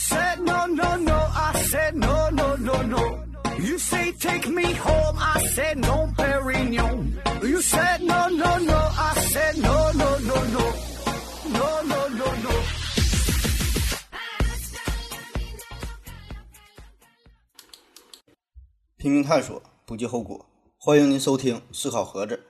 said no no no, I said no no no no. You say take me home, I said no, Perignon. You said no no no, I said no no no no, no no no no. 拼命探索，不计后果。欢迎您收听思考盒子。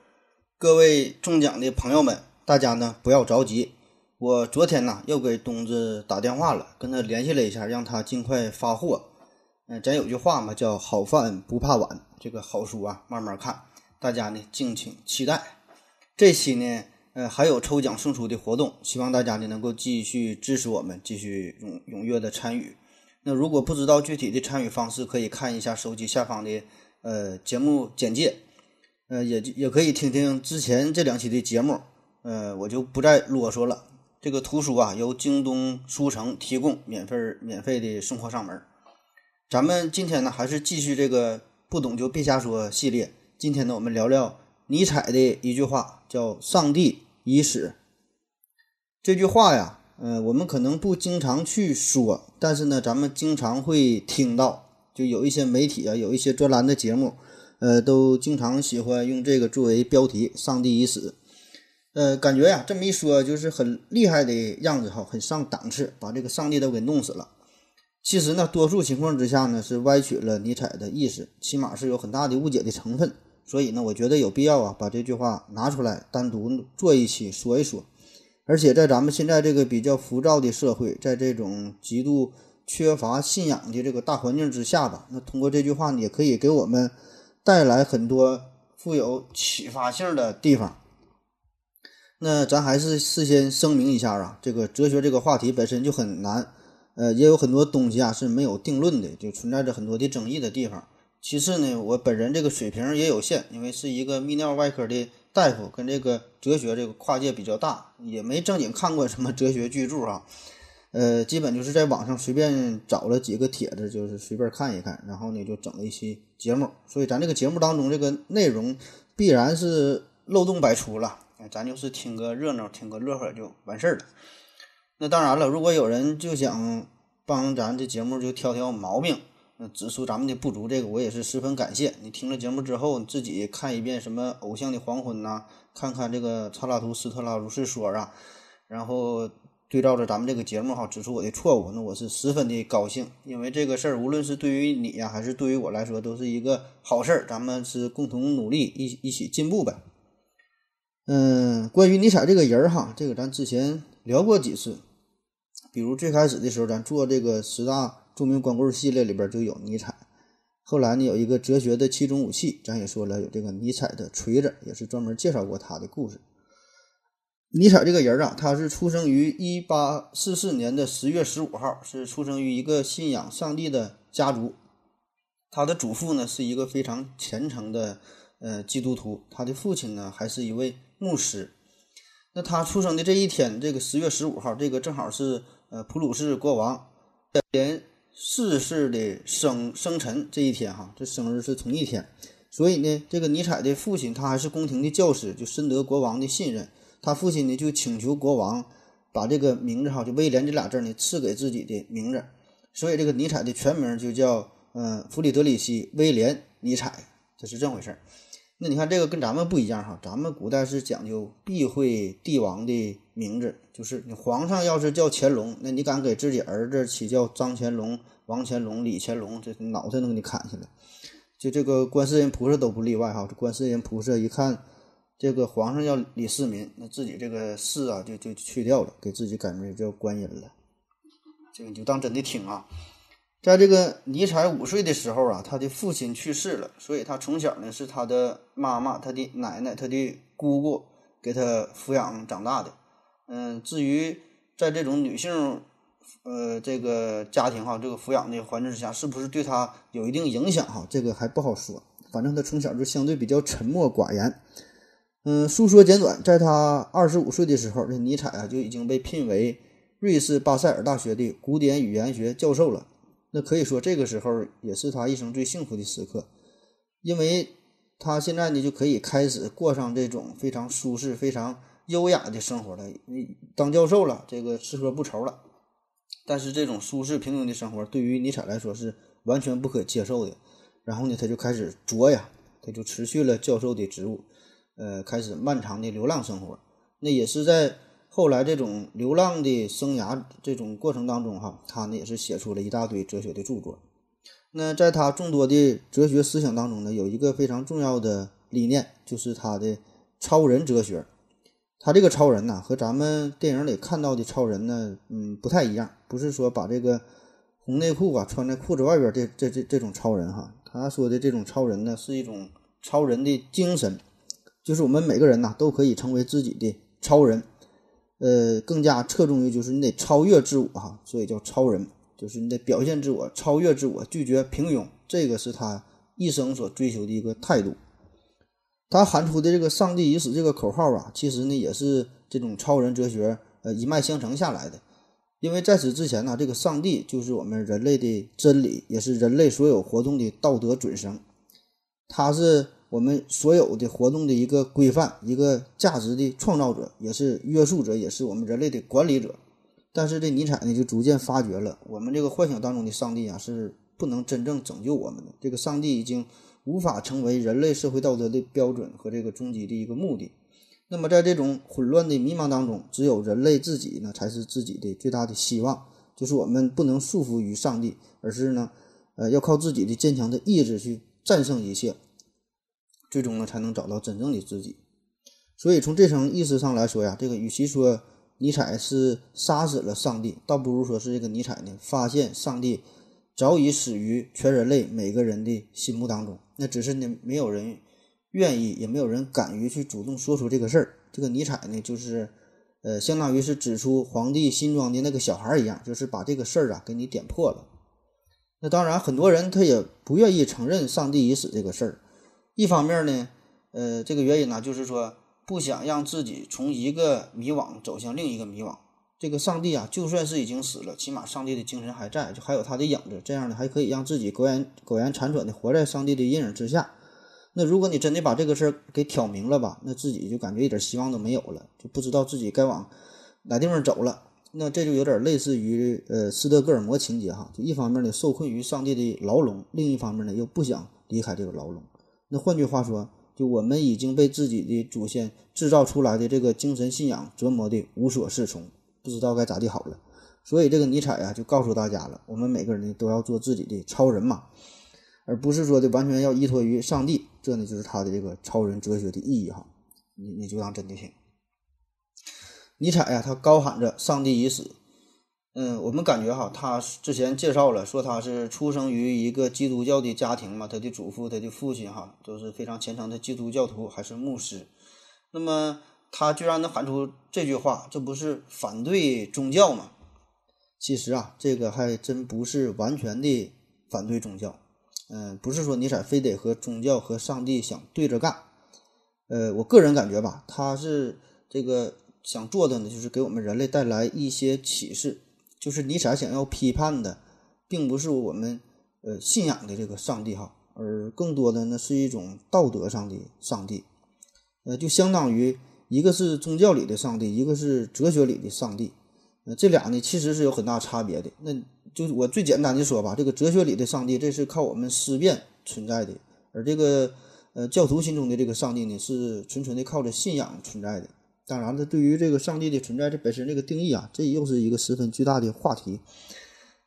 各位中奖的朋友们，大家呢不要着急。我昨天呢又给东子打电话了，跟他联系了一下，让他尽快发货。嗯、咱有句话嘛，叫好饭不怕晚。这个好书啊，慢慢看，大家呢敬请期待。这期呢，呃，还有抽奖送出的活动，希望大家呢能够继续支持我们，继续踊踊跃的参与。那如果不知道具体的参与方式，可以看一下手机下方的呃节目简介，呃也也可以听听之前这两期的节目，呃我就不再啰嗦了。这个图书啊由京东书城提供，免费免费的送货上门。咱们今天呢还是继续这个不懂就别瞎说系列。今天呢我们聊聊尼采的一句话，叫“上帝已死”。这句话呀，呃，我们可能不经常去说，但是呢，咱们经常会听到，就有一些媒体啊，有一些专栏的节目，呃，都经常喜欢用这个作为标题“上帝已死”。呃，感觉呀，这么一说就是很厉害的样子哈，很上档次，把这个上帝都给弄死了。其实呢，多数情况之下呢，是歪曲了尼采的意思，起码是有很大的误解的成分。所以呢，我觉得有必要啊，把这句话拿出来单独做一期说一说。而且在咱们现在这个比较浮躁的社会，在这种极度缺乏信仰的这个大环境之下吧，那通过这句话呢，也可以给我们带来很多富有启发性的地方。那咱还是事先声明一下啊，这个哲学这个话题本身就很难，呃，也有很多东西啊是没有定论的，就存在着很多的争议的地方。其次呢，我本人这个水平也有限，因为是一个泌尿外科的大夫，跟这个哲学这个跨界比较大，也没正经看过什么哲学巨著啊。呃，基本就是在网上随便找了几个帖子，就是随便看一看，然后呢就整了一期节目。所以咱这个节目当中这个内容必然是漏洞百出了，咱就是听个热闹，听个乐呵就完事儿了。那当然了，如果有人就想帮咱这节目就挑挑毛病，那指出咱们的不足，这个我也是十分感谢。你听了节目之后，你自己看一遍什么《偶像的黄昏》呐，看看这个查拉图斯特拉如是说啊，然后对照着咱们这个节目哈，指出我的错误，那我是十分的高兴，因为这个事儿无论是对于你呀，还是对于我来说，都是一个好事儿。咱们是共同努力，一一起进步呗。嗯，关于尼采这个人儿哈，这个咱之前聊过几次，比如最开始的时候，咱做这个十大著名光棍系列里边就有尼采。后来呢，有一个哲学的七种武器，咱也说了，有这个尼采的锤子，也是专门介绍过他的故事。尼采这个人啊，他是出生于一八四四年的十月十五号，是出生于一个信仰上帝的家族。他的祖父呢是一个非常虔诚的呃基督徒，他的父亲呢还是一位牧师。那他出生的这一天，这个十月十五号，这个正好是呃普鲁士国王连四世的生生辰这一天哈，这生日是同一天。所以呢，这个尼采的父亲他还是宫廷的教师，就深得国王的信任。他父亲呢就请求国王把这个名字哈，就威廉这俩字呢赐给自己的名字，所以这个尼采的全名就叫呃弗里德里希·威廉·尼采，这是这么回事儿。那你看这个跟咱们不一样哈，咱们古代是讲究避讳帝王的名字，就是你皇上要是叫乾隆，那你敢给自己儿子起叫张乾隆、王乾隆、李乾隆，这脑袋能给你砍下来。就这个观世音菩萨都不例外哈，这观世音菩萨一看。这个皇上叫李世民，那自己这个世啊就就去掉了，给自己改名叫观音了。这个你就当真的听啊。在这个尼采五岁的时候啊，他的父亲去世了，所以他从小呢是他的妈妈、他的奶奶、他的姑姑给他抚养长大的。嗯，至于在这种女性呃这个家庭哈，这个抚养的环境之下，是不是对他有一定影响哈？这个还不好说。反正他从小就相对比较沉默寡言。嗯，述说简短，在他二十五岁的时候，这尼采啊就已经被聘为瑞士巴塞尔大学的古典语言学教授了。那可以说，这个时候也是他一生最幸福的时刻，因为他现在呢就可以开始过上这种非常舒适、非常优雅的生活了。当教授了，这个吃喝不愁了。但是这种舒适平庸的生活对于尼采来说是完全不可接受的。然后呢，他就开始作呀，他就辞去了教授的职务，呃，开始漫长的流浪生活。那也是在后来这种流浪的生涯这种过程当中，哈，他呢也是写出了一大堆哲学的著作。那在他众多的哲学思想当中呢，有一个非常重要的理念，就是他的超人哲学。他这个超人呢，和咱们电影里看到的超人呢，嗯，不太一样。不是说把这个红内裤啊穿在裤子外边这这这这种超人哈。他说的这种超人呢，是一种超人的精神，就是我们每个人呐都可以成为自己的超人。呃，更加侧重于就是你得超越自我哈，所以叫超人，就是你得表现自我，超越自我，拒绝平庸，这个是他一生所追求的一个态度。他喊出的这个“上帝已死”这个口号啊，其实呢也是这种超人哲学呃一脉相承下来的。因为在此之前呢，这个上帝就是我们人类的真理，也是人类所有活动的道德准绳，他是我们所有的活动的一个规范、一个价值的创造者，也是约束者，也是我们人类的管理者。但是这尼采呢，就逐渐发觉了，我们这个幻想当中的上帝啊，是不能真正拯救我们的。这个上帝已经。无法成为人类社会道德的标准和这个终极的一个目的。那么，在这种混乱的迷茫当中，只有人类自己呢，才是自己的最大的希望。就是我们不能束缚于上帝，而是呢，呃，要靠自己的坚强的意志去战胜一切，最终呢，才能找到真正的自己。所以，从这层意思上来说呀，这个与其说尼采是杀死了上帝，倒不如说是这个尼采呢，发现上帝早已死于全人类每个人的心目当中。那只是呢，没有人愿意，也没有人敢于去主动说出这个事儿。这个尼采呢，就是，呃，相当于是指出皇帝新装的那个小孩一样，就是把这个事儿啊给你点破了。那当然，很多人他也不愿意承认上帝已死这个事儿。一方面呢，呃，这个原因呢，就是说不想让自己从一个迷惘走向另一个迷惘。这个上帝啊，就算是已经死了，起码上帝的精神还在，就还有他的影子，这样呢还可以让自己苟延苟延残喘的活在上帝的阴影之下。那如果你真的把这个事儿给挑明了吧，那自己就感觉一点希望都没有了，就不知道自己该往哪地方走了。那这就有点类似于呃斯德哥尔摩情节哈，就一方面呢受困于上帝的牢笼，另一方面呢又不想离开这个牢笼。那换句话说，就我们已经被自己的祖先制造出来的这个精神信仰折磨的无所适从。不知道该咋地好了，所以这个尼采呀就告诉大家了：我们每个人呢都要做自己的超人嘛，而不是说的完全要依托于上帝。这呢就是他的这个超人哲学的意义哈。你你就当真的听。尼采呀，他高喊着“上帝已死”。嗯，我们感觉哈，他之前介绍了说他是出生于一个基督教的家庭嘛，他的祖父、他的父亲哈都是非常虔诚的基督教徒，还是牧师。那么。他居然能喊出这句话，这不是反对宗教吗？其实啊，这个还真不是完全的反对宗教。嗯，不是说尼采非得和宗教和上帝想对着干。呃，我个人感觉吧，他是这个想做的呢，就是给我们人类带来一些启示。就是尼采想要批判的，并不是我们呃信仰的这个上帝哈，而更多的呢是一种道德上的上帝。呃，就相当于。一个是宗教里的上帝，一个是哲学里的上帝，呃，这俩呢其实是有很大差别的。那就我最简单的说吧，这个哲学里的上帝，这是靠我们思辨存在的，而这个呃教徒心中的这个上帝呢，是纯纯的靠着信仰存在的。当然了，对于这个上帝的存在这本身这个定义啊，这又是一个十分巨大的话题。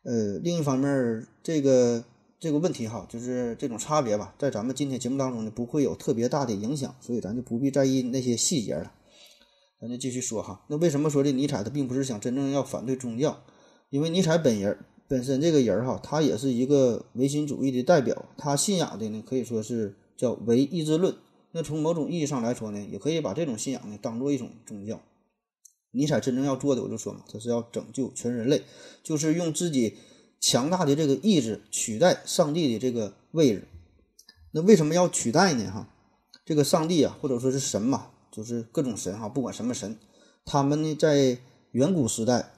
呃，另一方面，这个。这个问题哈，就是这种差别吧，在咱们今天节目当中呢，不会有特别大的影响，所以咱就不必在意那些细节了。咱就继续说哈，那为什么说这尼采他并不是想真正要反对宗教？因为尼采本人本身这个人哈，他也是一个唯心主义的代表，他信仰的呢可以说是叫唯意志论。那从某种意义上来说呢，也可以把这种信仰呢当做一种宗教。尼采真正要做的，我就说嘛，他是要拯救全人类，就是用自己。强大的这个意志取代上帝的这个位置，那为什么要取代呢？哈，这个上帝啊，或者说是神嘛，就是各种神哈，不管什么神，他们呢在远古时代，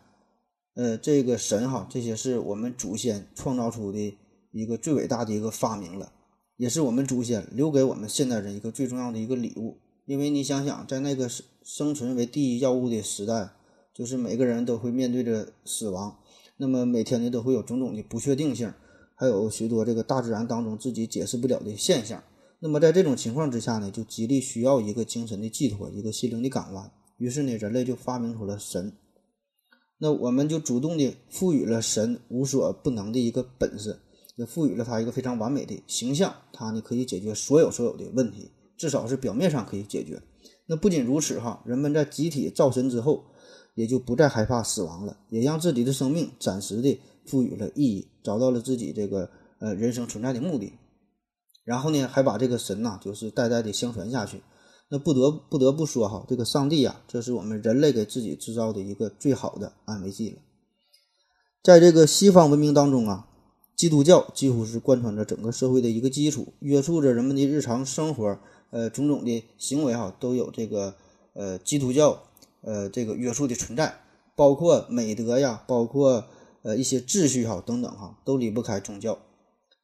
呃，这个神哈，这些是我们祖先创造出的一个最伟大的一个发明了，也是我们祖先留给我们现代人一个最重要的一个礼物。因为你想想，在那个生生存为第一要务的时代，就是每个人都会面对着死亡。那么每天呢都会有种种的不确定性，还有许多这个大自然当中自己解释不了的现象。那么在这种情况之下呢，就极力需要一个精神的寄托，一个心灵的港湾。于是呢，人类就发明出了神。那我们就主动的赋予了神无所不能的一个本事，也赋予了他一个非常完美的形象，他呢可以解决所有所有的问题，至少是表面上可以解决。那不仅如此哈，人们在集体造神之后，也就不再害怕死亡了，也让自己的生命暂时的赋予了意义，找到了自己这个呃人生存在的目的。然后呢，还把这个神呐，就是代代的相传下去。那不得不得不说哈，这个上帝呀，这是我们人类给自己制造的一个最好的安慰剂了。在这个西方文明当中啊，基督教几乎是贯穿着整个社会的一个基础，约束着人们的日常生活，呃，种种的行为哈，都有这个呃基督教呃这个约束的存在，包括美德呀，包括呃一些秩序哈等等哈，都离不开宗教。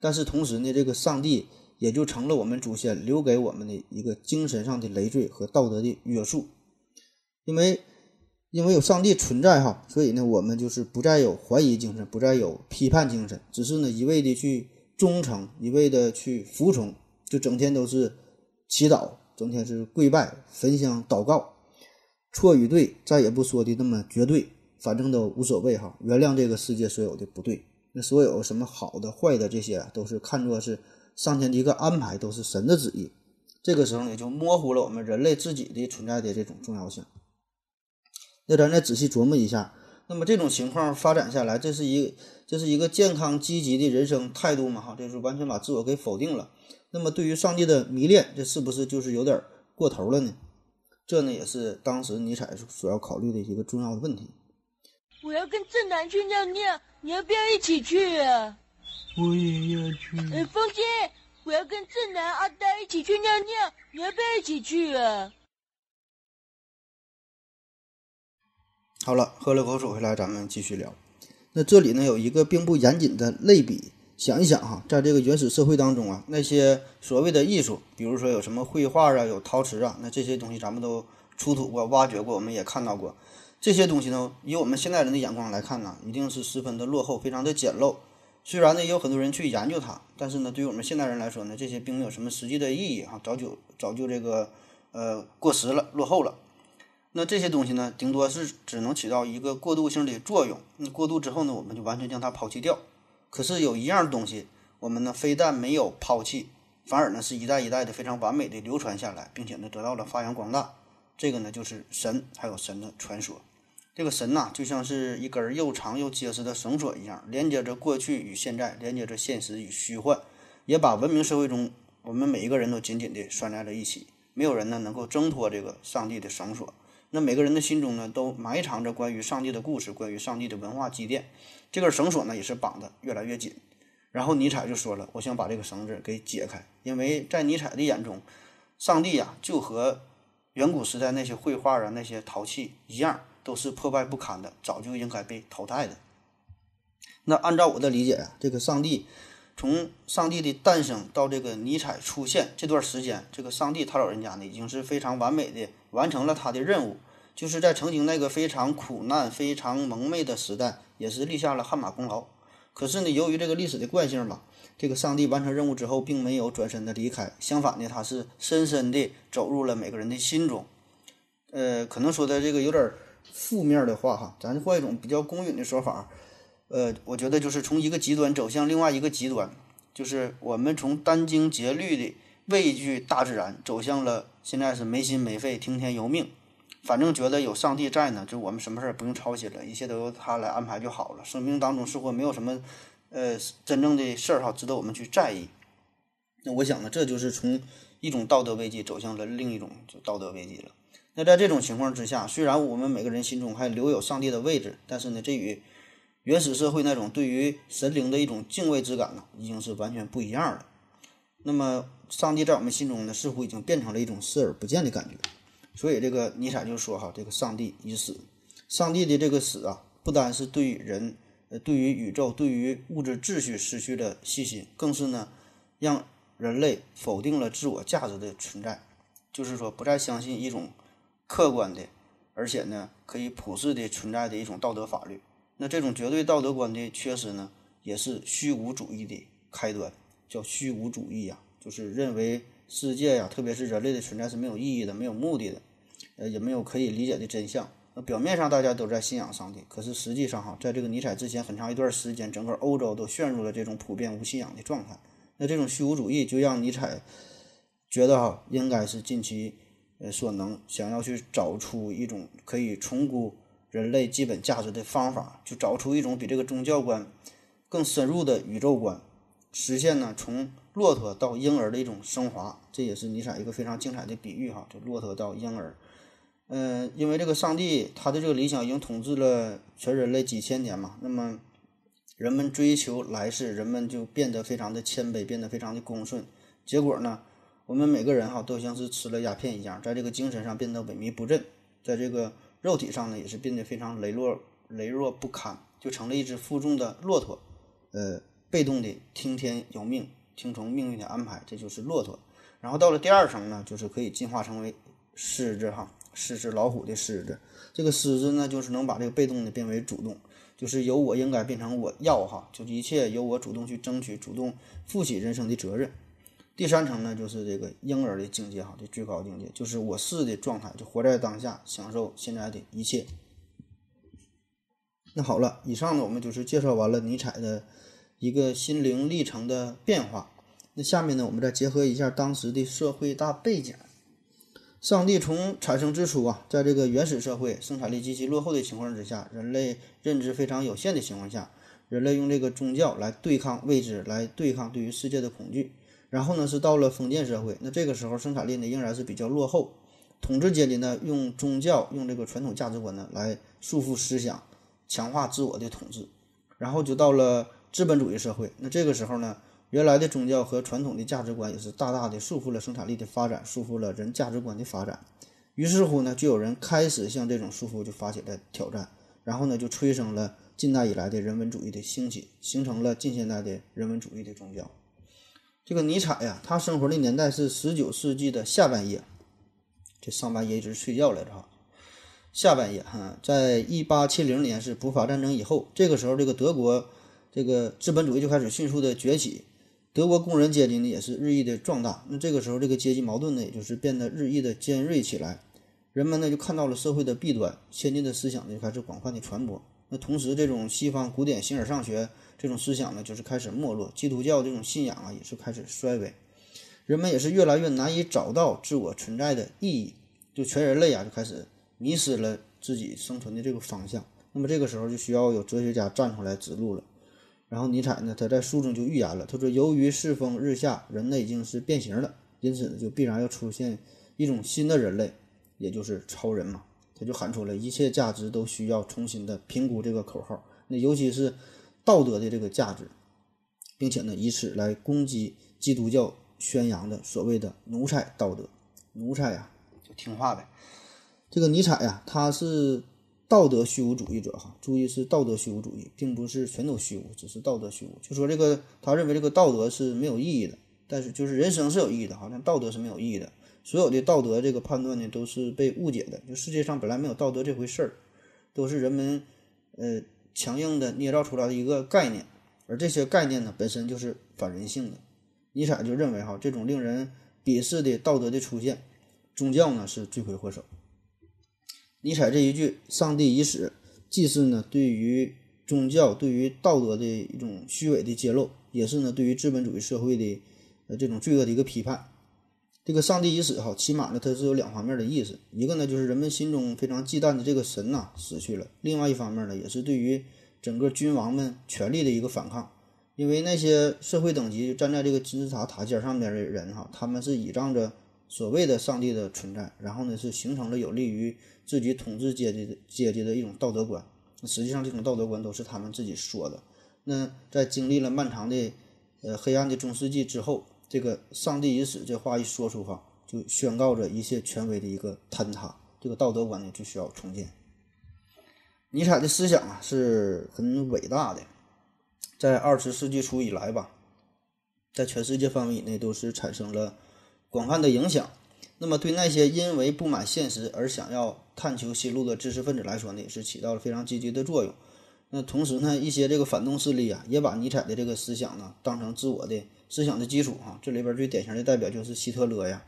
但是同时呢，这个上帝。也就成了我们祖先留给我们的一个精神上的累赘和道德的约束，因为因为有上帝存在哈，所以呢，我们就是不再有怀疑精神，不再有批判精神，只是呢一味的去忠诚，一味的去服从，就整天都是祈祷，整天是跪拜、焚香、祷告，错与对再也不说的那么绝对，反正都无所谓哈，原谅这个世界所有的不对，那所有什么好的、坏的这些都是看作是。上天的一个安排都是神的旨意，这个时候呢，就模糊了我们人类自己的存在的这种重要性。那咱再仔细琢磨一下，那么这种情况发展下来，这是一这是一个健康积极的人生态度嘛？哈，这是完全把自我给否定了。那么对于上帝的迷恋，这是不是就是有点过头了呢？这呢，也是当时尼采所要考虑的一个重要的问题。我要跟正南去尿尿，你要不要一起去啊？我也要去。哎，风姐，我要跟正南、阿呆一起去尿尿，你要不要一起去啊？好了，喝了口水回来，咱们继续聊。那这里呢有一个并不严谨的类比，想一想哈，在这个原始社会当中啊，那些所谓的艺术，比如说有什么绘画啊，有陶瓷啊，那这些东西咱们都出土过、挖掘过，我们也看到过。这些东西呢，以我们现代人的眼光来看呢，一定是十分的落后，非常的简陋。虽然呢，也有很多人去研究它，但是呢，对于我们现代人来说呢，这些并没有什么实际的意义哈，早就早就这个呃过时了，落后了。那这些东西呢，顶多是只能起到一个过渡性的作用。那过渡之后呢，我们就完全将它抛弃掉。可是有一样东西，我们呢非但没有抛弃，反而呢是一代一代的非常完美的流传下来，并且呢得到了发扬光大。这个呢就是神，还有神的传说。这个神呐，就像是一根又长又结实的绳索一样，连接着过去与现在，连接着现实与虚幻，也把文明社会中我们每一个人都紧紧地拴在了一起。没有人呢能够挣脱这个上帝的绳索。那每个人的心中呢，都埋藏着关于上帝的故事，关于上帝的文化积淀。这根绳索呢，也是绑得越来越紧。然后尼采就说了：“我想把这个绳子给解开，因为在尼采的眼中，上帝呀，就和远古时代那些绘画啊、那些陶器一样。”都是破败不堪的，早就应该被淘汰的。那按照我的理解啊，这个上帝从上帝的诞生到这个尼采出现这段时间，这个上帝他老人家呢，已经是非常完美的完成了他的任务，就是在曾经那个非常苦难、非常蒙昧的时代，也是立下了汗马功劳。可是呢，由于这个历史的惯性吧，这个上帝完成任务之后，并没有转身的离开，相反呢，他是深深地走入了每个人的心中。呃，可能说的这个有点。负面的话哈，咱换一种比较公允的说法，呃，我觉得就是从一个极端走向另外一个极端，就是我们从殚精竭虑的畏惧大自然，走向了现在是没心没肺听天由命，反正觉得有上帝在呢，就我们什么事儿不用操心了，一切都由他来安排就好了。生命当中似乎没有什么呃真正的事儿哈，值得我们去在意。那我想呢，这就是从一种道德危机走向了另一种就道德危机了。那在这种情况之下，虽然我们每个人心中还留有上帝的位置，但是呢，这与原始社会那种对于神灵的一种敬畏之感呢，已经是完全不一样了。那么，上帝在我们心中呢，似乎已经变成了一种视而不见的感觉。所以，这个尼采就说：“哈，这个上帝已死。上帝的这个死啊，不单是对人，呃，对于宇宙，对于物质秩序失去了信心，更是呢，让人类否定了自我价值的存在。就是说，不再相信一种。”客观的，而且呢，可以普世的存在的一种道德法律，那这种绝对道德观的缺失呢，也是虚无主义的开端，叫虚无主义呀、就是认为世界呀，特别是人类的存在是没有意义的、没有目的的，呃，也没有可以理解的真相。那表面上大家都在信仰上帝，可是实际上哈，在这个尼采之前很长一段时间，整个欧洲都陷入了这种普遍无信仰的状态。那这种虚无主义就让尼采觉得哈，应该是尽其呃所能，想要去找出一种可以重估人类基本价值的方法，就找出一种比这个宗教观更深入的宇宙观，实现呢从骆驼到婴儿的一种升华。这也是尼采一个非常精彩的比喻哈，就骆驼到婴儿。嗯，因为这个上帝他的这个理想已经统治了全人类几千年嘛，那么人们追求来世，人们就变得非常的谦卑，变得非常的恭顺。结果呢，我们每个人哈都像是吃了鸦片一样，在这个精神上变得萎靡不振，在这个肉体上呢也是变得非常羸弱、羸弱不堪，就成了一只负重的骆驼，呃，被动的听天由命，听从命运的安排，这就是骆驼。然后到了第二层呢，就是可以进化成为狮子哈。狮子老虎的狮子，这个狮子呢，就是能把这个被动的变为主动，就是由我应该变成我要哈，就一切由我主动去争取，主动负起人生的责任。第三层呢，就是这个婴儿的境界哈，这最高境界就是我是的状态，就活在当下，享受现在的一切。那好了，以上呢，我们就是介绍完了尼采的一个心灵历程的变化。那下面呢，我们再结合一下当时的社会大背景。上帝从产生之初啊，在这个原始社会生产力极其落后的情况之下，人类认知非常有限的情况下，人类用这个宗教来对抗未知，来对抗对于世界的恐惧。然后呢，是到了封建社会，那这个时候生产力呢仍然是比较落后，统治阶级呢用宗教、用这个传统价值观呢来束缚思想，强化自我的统治。然后就到了资本主义社会，那这个时候呢。原来的宗教和传统的价值观也是大大的束缚了生产力的发展，束缚了人价值观的发展。于是乎呢，就有人开始向这种束缚就发起了挑战，然后呢，就催生了近代以来的人文主义的兴起，形成了近现代的人文主义的宗教。这个尼采呀，他生活的年代是十九世纪的下半叶，这上半叶一直睡觉来着哈。下半叶哈，在一八七零年是普法战争以后，这个时候这个德国这个资本主义就开始迅速的崛起。德国工人阶级呢也是日益的壮大，那这个时候这个阶级矛盾呢也就是变得日益的尖锐起来，人们呢就看到了社会的弊端，先进的思想呢就开始广泛的传播。那同时，这种西方古典形而上学这种思想呢就是开始没落，基督教这种信仰啊也是开始衰微，人们也是越来越难以找到自我存在的意义，就全人类啊就开始迷失了自己生存的这个方向。那么这个时候就需要有哲学家站出来指路了。然后尼采呢，他在书中就预言了，他说：“由于世风日下，人类已经是变形了，因此呢，就必然要出现一种新的人类，也就是超人嘛。”他就喊出了一切价值都需要重新的评估这个口号，那尤其是道德的这个价值，并且呢，以此来攻击基督教宣扬的所谓的奴才道德。奴才呀，就听话呗。这个尼采呀，他是。道德虚无主义者，哈，注意是道德虚无主义，并不是全都虚无，只是道德虚无。就说这个，他认为这个道德是没有意义的，但是就是人生是有意义的，好像道德是没有意义的。所有的道德这个判断呢，都是被误解的。就世界上本来没有道德这回事儿，都是人们呃强硬的捏造出来的一个概念，而这些概念呢，本身就是反人性的。尼采就认为，哈，这种令人鄙视的道德的出现，宗教呢是罪魁祸首。尼采这一句“上帝已死”，既是呢对于宗教、对于道德的一种虚伪的揭露，也是呢对于资本主义社会的呃这种罪恶的一个批判。这个“上帝已死”哈，起码呢它是有两方面的意思，一个呢就是人们心中非常忌惮的这个神呐死去了；另外一方面呢，也是对于整个君王们权力的一个反抗。因为那些社会等级站在这个金字塔塔尖上面的人哈，他们是倚仗着所谓的上帝的存在，然后呢是形成了有利于。自己统治阶级的阶级的一种道德观，实际上这种道德观都是他们自己说的。那在经历了漫长的呃黑暗的中世纪之后，这个“上帝已死”这话一说出哈，就宣告着一切权威的一个坍塌，这个道德观呢就需要重建。尼采的思想啊是很伟大的，在二十世纪初以来吧，在全世界范围以内都是产生了广泛的影响。那么，对那些因为不满现实而想要探求新路的知识分子来说呢，也是起到了非常积极的作用。那同时呢，一些这个反动势力啊，也把尼采的这个思想呢当成自我的思想的基础哈。这里边最典型的代表就是希特勒呀，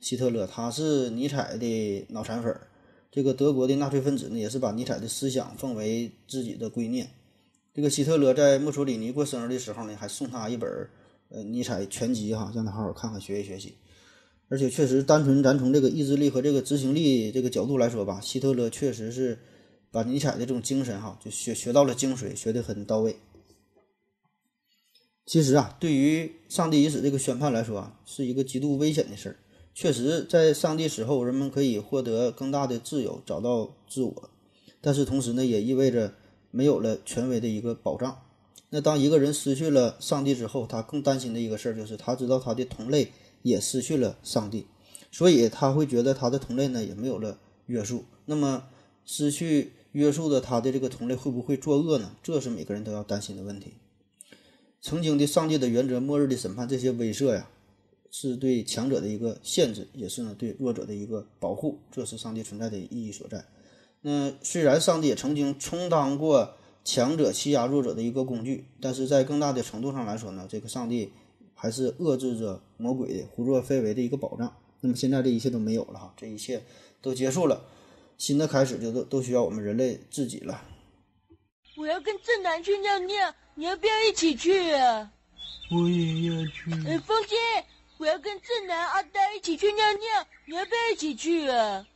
希特勒他是尼采的脑残粉儿。这个德国的纳粹分子呢，也是把尼采的思想奉为自己的圭臬。这个希特勒在墨索里尼过生日的时候呢，还送他一本呃尼采全集哈，让他好好看看学习学习。而且确实，单纯咱从这个意志力和这个执行力这个角度来说吧，希特勒确实是把尼采的这种精神哈，就学学到了精髓，学得很到位。其实啊，对于上帝已死这个宣判来说啊，是一个极度危险的事儿。确实，在上帝死后，人们可以获得更大的自由，找到自我，但是同时呢，也意味着没有了权威的一个保障。那当一个人失去了上帝之后，他更担心的一个事儿就是，他知道他的同类。也失去了上帝，所以他会觉得他的同类呢也没有了约束。那么失去约束的他的这个同类会不会作恶呢？这是每个人都要担心的问题。曾经的上帝的原则、末日的审判这些威慑呀，是对强者的一个限制，也是呢对弱者的一个保护。这是上帝存在的意义所在。那虽然上帝也曾经充当过强者欺压弱者的一个工具，但是在更大的程度上来说呢，这个上帝。还是遏制着魔鬼的胡作非为的一个保障。那么现在这一切都没有了哈，这一切都结束了，新的开始就都都需要我们人类自己了。我要跟正南去尿尿，你要不要一起去啊？我也要去。哎，风姐，我要跟正南、阿呆一起去尿尿，你要不要一起去啊？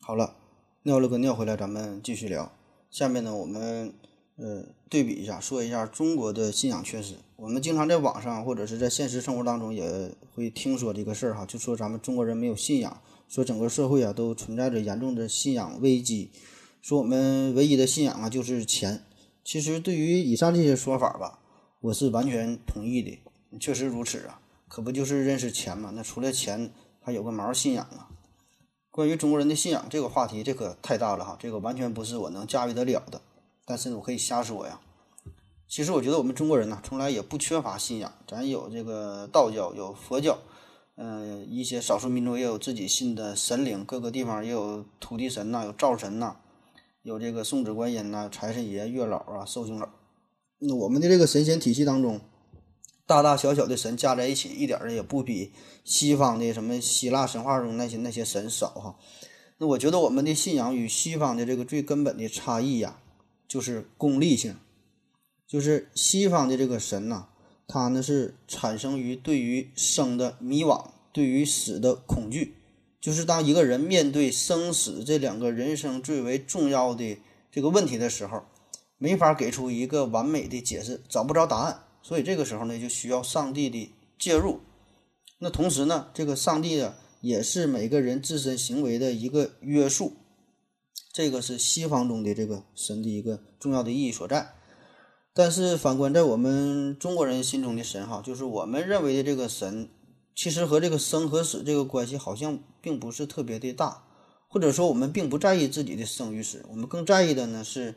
好了，尿了个尿回来，咱们继续聊。下面呢，我们。呃，对比一下，说一下中国的信仰缺失。我们经常在网上或者是在现实生活当中也会听说这个事儿哈，就说咱们中国人没有信仰，说整个社会啊都存在着严重的信仰危机，说我们唯一的信仰啊就是钱。其实对于以上这些说法吧，我是完全同意的，确实如此啊，可不就是认识钱嘛？那除了钱还有个毛信仰啊？关于中国人的信仰这个话题，这可太大了哈，这个完全不是我能驾驭得了的。但是我可以瞎说呀。其实我觉得我们中国人呢，从来也不缺乏信仰。咱有这个道教，有佛教，嗯，一些少数民族也有自己信的神灵，各个地方也有土地神呐，有灶神呐，有这个送子观音呐、财神爷、月老啊、寿星老。那我们的这个神仙体系当中，大大小小的神加在一起，一点儿也不比西方的什么希腊神话中那些那些神少哈。那我觉得我们的信仰与西方的这个最根本的差异呀。就是功利性，就是西方的这个神呐，它呢是产生于对于生的迷惘，对于死的恐惧。就是当一个人面对生死这两个人生最为重要的这个问题的时候，没法给出一个完美的解释，找不着答案，所以这个时候呢，就需要上帝的介入。那同时呢，这个上帝啊，也是每个人自身行为的一个约束。这个是西方中的这个神的一个重要的意义所在，但是反观在我们中国人心中的神哈，就是我们认为的这个神，其实和这个生和死这个关系好像并不是特别的大，或者说我们并不在意自己的生与死，我们更在意的呢是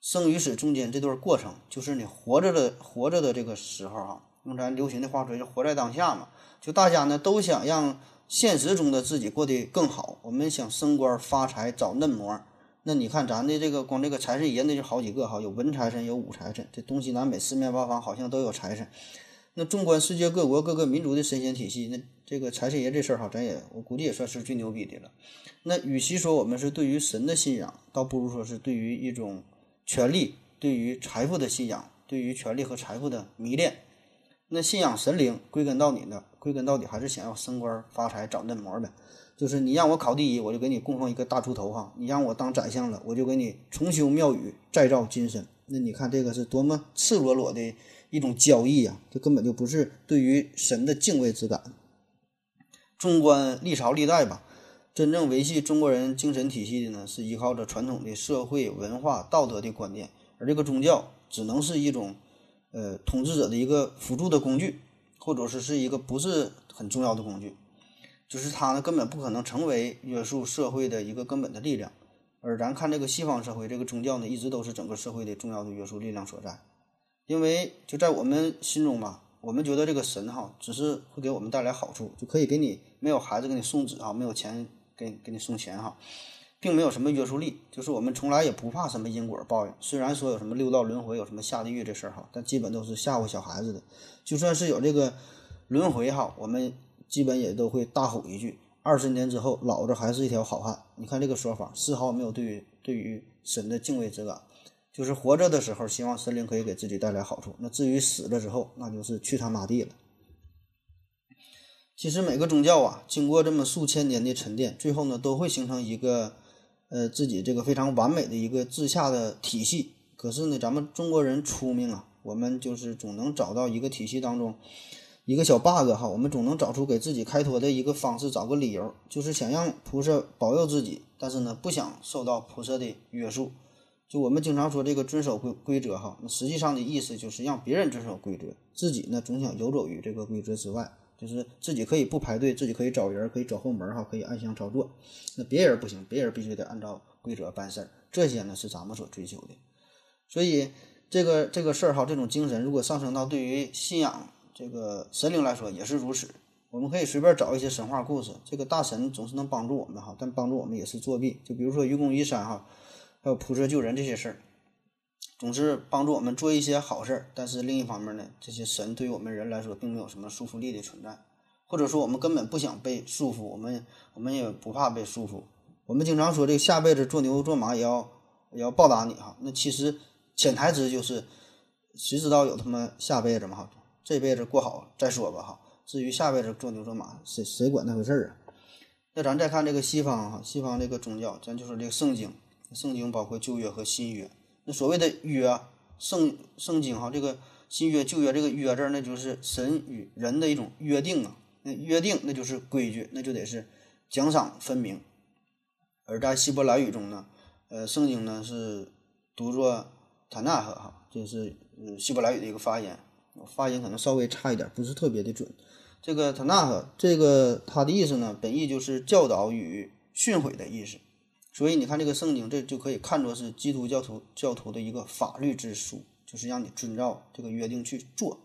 生与死中间这段过程，就是你活着的活着的这个时候哈，用咱流行的话说就活在当下嘛，就大家呢都想让。现实中的自己过得更好，我们想升官发财找嫩模。那你看咱的这个光这个财神爷那就好几个哈，有文财神，有武财神，这东西南北四面八方好像都有财神。那纵观世界各国各个民族的神仙体系，那这个财神爷这事儿哈，咱也我估计也算是最牛逼的了。那与其说我们是对于神的信仰，倒不如说是对于一种权力、对于财富的信仰，对于权力和财富的迷恋。那信仰神灵，归根到底呢？归根到底还是想要升官发财找嫩模呗。就是你让我考第一，我就给你供奉一个大猪头哈；你让我当宰相了，我就给你重修庙宇，再造金身。那你看这个是多么赤裸裸的一种交易呀！这根本就不是对于神的敬畏之感。纵观历朝历代吧，真正维系中国人精神体系的呢，是依靠着传统的社会文化道德的观念，而这个宗教只能是一种。呃，统治者的一个辅助的工具，或者说是一个不是很重要的工具，就是它呢根本不可能成为约束社会的一个根本的力量。而咱看这个西方社会，这个宗教呢一直都是整个社会的重要的约束力量所在。因为就在我们心中吧，我们觉得这个神哈只是会给我们带来好处，就可以给你没有孩子给你送子啊，没有钱给给你送钱哈。并没有什么约束力，就是我们从来也不怕什么因果报应。虽然说有什么六道轮回，有什么下地狱这事儿哈，但基本都是吓唬小孩子的。就算是有这个轮回哈，我们基本也都会大吼一句：“二十年之后，老子还是一条好汉。”你看这个说法，丝毫没有对于对于神的敬畏之感。就是活着的时候，希望神灵可以给自己带来好处。那至于死了之后，那就是去他妈地了。其实每个宗教啊，经过这么数千年的沉淀，最后呢，都会形成一个呃自己这个非常完美的一个自洽的体系。可是呢，咱们中国人聪明啊，我们就是总能找到一个体系当中一个小 bug 哈，我们总能找出给自己开脱的一个方式，找个理由，就是想让菩萨保佑自己，但是呢，不想受到菩萨的约束。就我们经常说这个遵守规规则哈，那实际上的意思就是让别人遵守规则，自己呢总想游走于这个规则之外，就是自己可以不排队，自己可以找人，可以走后门哈，可以暗箱操作，那别人不行，别人必须得按照规则办事儿，这些呢是咱们所追求的。所以这个这个事儿哈，这种精神如果上升到对于信仰这个神灵来说也是如此。我们可以随便找一些神话故事，这个大神总是能帮助我们哈，但帮助我们也是作弊。就比如说愚公移山哈。还有菩萨救人这些事儿，总是帮助我们做一些好事儿。但是另一方面呢，这些神对于我们人来说，并没有什么束缚力的存在，或者说我们根本不想被束缚，我们我们也不怕被束缚。我们经常说这个下辈子做牛做马也要也要报答你哈。那其实潜台词就是，谁知道有他妈下辈子吗？哈，这辈子过好再说吧哈。至于下辈子做牛做马，谁谁管那回事儿啊？那咱再看这个西方哈，西方这个宗教，咱就说这个圣经。圣经包括旧约和新约，那所谓的约圣圣经哈，这个新约旧约这个约字，那就是神与人的一种约定啊。那约定那就是规矩，那就得是奖赏分明。而在希伯来语中呢，呃，圣经呢是读作塔纳赫哈，这是希伯来语的一个发发音可能稍微差一点，不是特别的准。这个塔纳赫，这个它的意思呢，本意就是教导与训诲的意思。所以你看这个圣经，这就可以看作是基督教徒教徒的一个法律之书，就是让你遵照这个约定去做。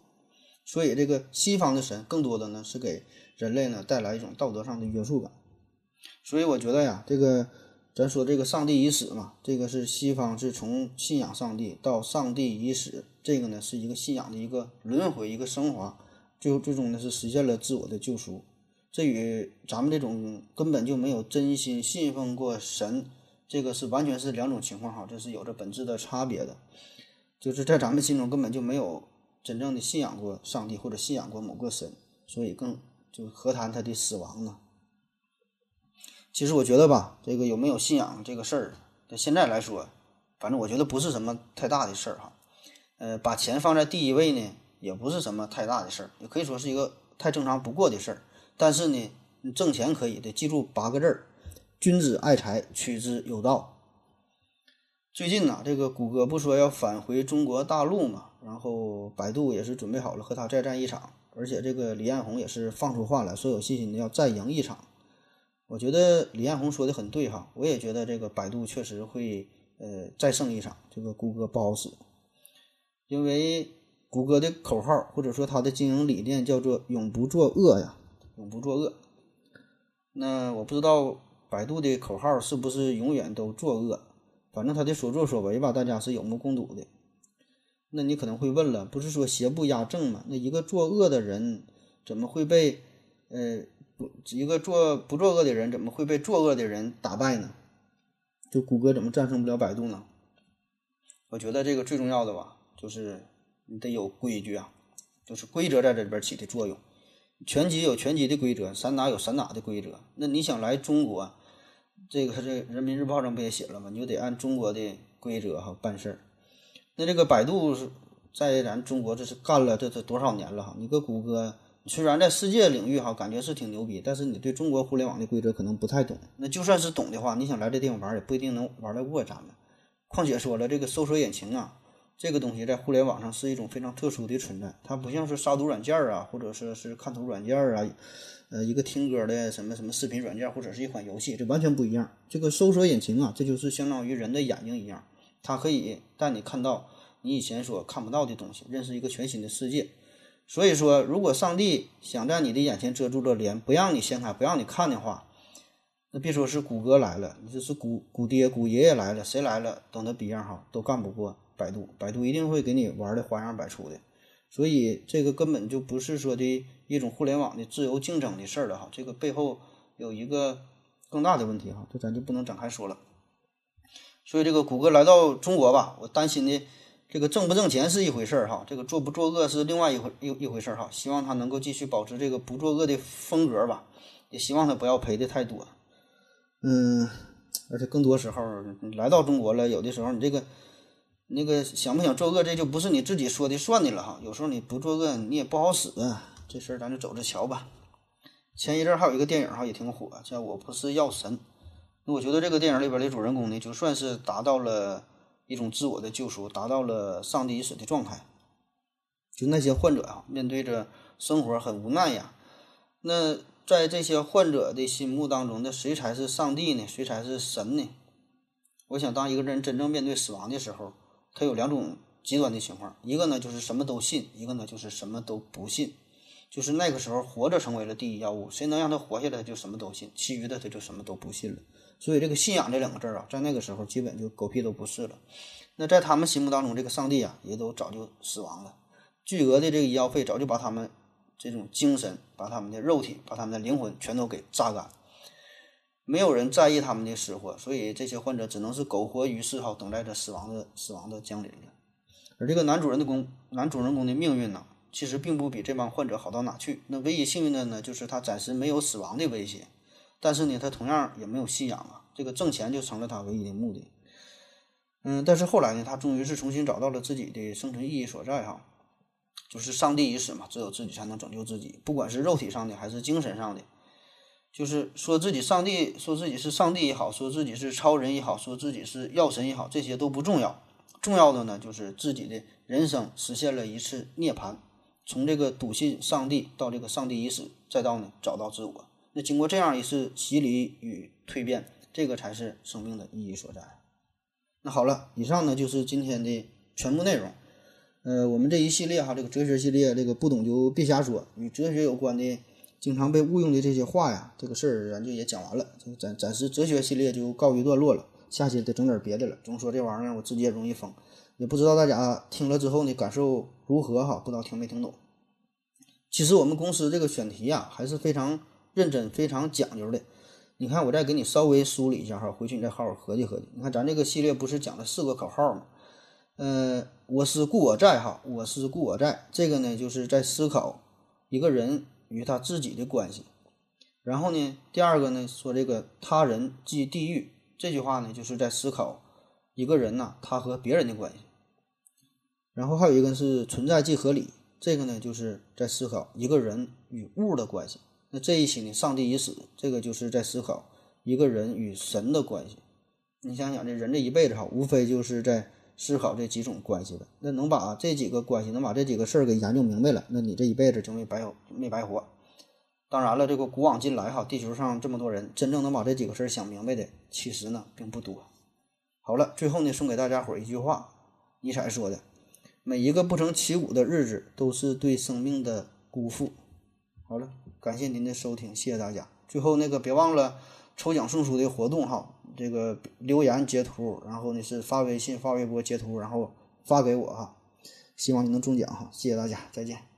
所以这个西方的神更多的呢是给人类呢带来一种道德上的约束感。所以我觉得呀，这个咱说这个上帝已死嘛，这个是西方是从信仰上帝到上帝已死，这个呢是一个信仰的一个轮回，一个升华，最后最终呢是实现了自我的救赎。这与咱们这种根本就没有真心信奉过神，这个是完全是两种情况哈，这是有着本质的差别的。就是在咱们心中根本就没有真正的信仰过上帝或者信仰过某个神，所以更就何谈他的死亡呢？其实我觉得吧，这个有没有信仰这个事儿，在现在来说，反正我觉得不是什么太大的事儿哈。呃，把钱放在第一位呢，也不是什么太大的事儿，也可以说是一个太正常不过的事儿。但是呢，挣钱可以得记住八个字儿：君子爱财，取之有道。最近呢，这个谷歌不说要返回中国大陆嘛，然后百度也是准备好了和他再战一场，而且这个李彦宏也是放出话来说有信心的要再赢一场。我觉得李彦宏说的很对哈，我也觉得这个百度确实会呃再胜一场，这个谷歌不好使，因为谷歌的口号或者说它的经营理念叫做永不作恶呀。永不作恶。那我不知道百度的口号是不是永远都作恶，反正他的所作所为吧，大家是有目共睹的。那你可能会问了，不是说邪不压正吗？那一个作恶的人怎么会被呃不一个做不作恶的人怎么会被作恶的人打败呢？就谷歌怎么战胜不了百度呢？我觉得这个最重要的吧，就是你得有规矩啊，就是规则在这里边起的作用。拳击有拳击的规则，散打有散打的规则。那你想来中国，这个这人民日报上不也写了吗？你就得按中国的规则哈办事儿。那这个百度是在咱中国这是干了这这多少年了哈？你个谷歌虽然在世界领域哈感觉是挺牛逼，但是你对中国互联网的规则可能不太懂。那就算是懂的话，你想来这地方玩也不一定能玩得过咱们。况且说了，这个搜索引擎啊。这个东西在互联网上是一种非常特殊的存在，它不像是杀毒软件啊，或者说是看图软件啊，呃，一个听歌的什么什么视频软件，或者是一款游戏，这完全不一样。这个搜索引擎啊，这就是相当于人的眼睛一样，它可以带你看到你以前所看不到的东西，认识一个全新的世界。所以说，如果上帝想在你的眼前遮住了帘，不让你掀开，不让你看的话，那别说是谷歌来了，你就是谷谷爹、谷爷爷来了，谁来了，等他逼样哈，都干不过百度。百度一定会给你玩的花样百出的。所以这个根本就不是说的一种互联网的自由竞争的事儿了哈，这个背后有一个更大的问题哈，这咱就不能展开说了。所以这个谷歌来到中国吧，我担心的这个挣不挣钱是一回事儿哈，这个作不作恶是另外一回一一回事儿哈。希望他能够继续保持这个不作恶的风格吧，也希望他不要赔的太多。嗯，而且更多时候来到中国了，有的时候你这个。那个想不想作恶，这就不是你自己说的算的了哈。有时候你不作恶，你也不好使。这事儿咱就走着瞧吧。前一阵还有一个电影哈，也挺火，叫《我不是药神》。我觉得这个电影里边的主人公呢，就算是达到了一种自我的救赎，达到了上帝已死的状态。就那些患者啊，面对着生活很无奈呀。那在这些患者的心目当中，那谁才是上帝呢？谁才是神呢？我想，当一个人真正面对死亡的时候。他有两种极端的情况，一个呢就是什么都信，一个呢就是什么都不信。就是那个时候，活着成为了第一要务，谁能让他活下来，就什么都信；其余的他就什么都不信了。所以，这个信仰这两个字啊，在那个时候基本就狗屁都不是了。那在他们心目当中，这个上帝啊，也都早就死亡了。巨额的这个医药费早就把他们这种精神、把他们的肉体、把他们的灵魂全都给榨干。没有人在意他们的死活，所以这些患者只能是苟活于世，哈，等待着死亡的死亡的降临了。而这个男主人的公男主人公的命运呢，其实并不比这帮患者好到哪去。那唯一幸运的呢，就是他暂时没有死亡的威胁，但是呢，他同样也没有信仰啊，这个挣钱就成了他唯一的目的。嗯，但是后来呢，他终于是重新找到了自己的生存意义所在，哈，就是上帝已死嘛，只有自己才能拯救自己，不管是肉体上的还是精神上的。就是说自己上帝，说自己是上帝也好，说自己是超人也好，说自己是药神也好，这些都不重要。重要的呢，就是自己的人生实现了一次涅槃，从这个笃信上帝到这个上帝已死，再到呢找到自我。那经过这样一次洗礼与蜕变，这个才是生命的意义所在。那好了，以上呢就是今天的全部内容。呃，我们这一系列哈，这个哲学系列，这个不懂就别瞎说，与哲学有关的。经常被误用的这些话呀，这个事儿咱就也讲完了，暂暂时哲学系列就告一段落了。下期得整点别的了，总说这玩意儿我自己也容易疯，也不知道大家听了之后呢感受如何哈？不知道听没听懂。其实我们公司这个选题呀还是非常认真、非常讲究的。你看，我再给你稍微梳理一下哈，回去你再好好合计合计。你看咱这个系列不是讲了四个口号吗？呃，我思故我在哈，我思故我在，这个呢就是在思考一个人。与他自己的关系，然后呢，第二个呢，说这个他人即地狱这句话呢，就是在思考一个人呐，他和别人的关系。然后还有一个是存在即合理，这个呢，就是在思考一个人与物的关系。那这一期呢，上帝已死，这个就是在思考一个人与神的关系。你想想，这人这一辈子哈，无非就是在。思考这几种关系的，那能把这几个关系，能把这几个事儿给研究明白了，那你这一辈子就没白没白活。当然了，这个古往今来哈，地球上这么多人，真正能把这几个事儿想明白的，其实呢并不多。好了，最后呢送给大家伙儿一句话，尼采说的：“每一个不成起舞的日子，都是对生命的辜负。”好了，感谢您的收听，谢谢大家。最后那个别忘了抽奖送书的活动哈。这个留言截图，然后呢是发微信、发微博截图，然后发给我哈，希望你能中奖哈，谢谢大家，再见。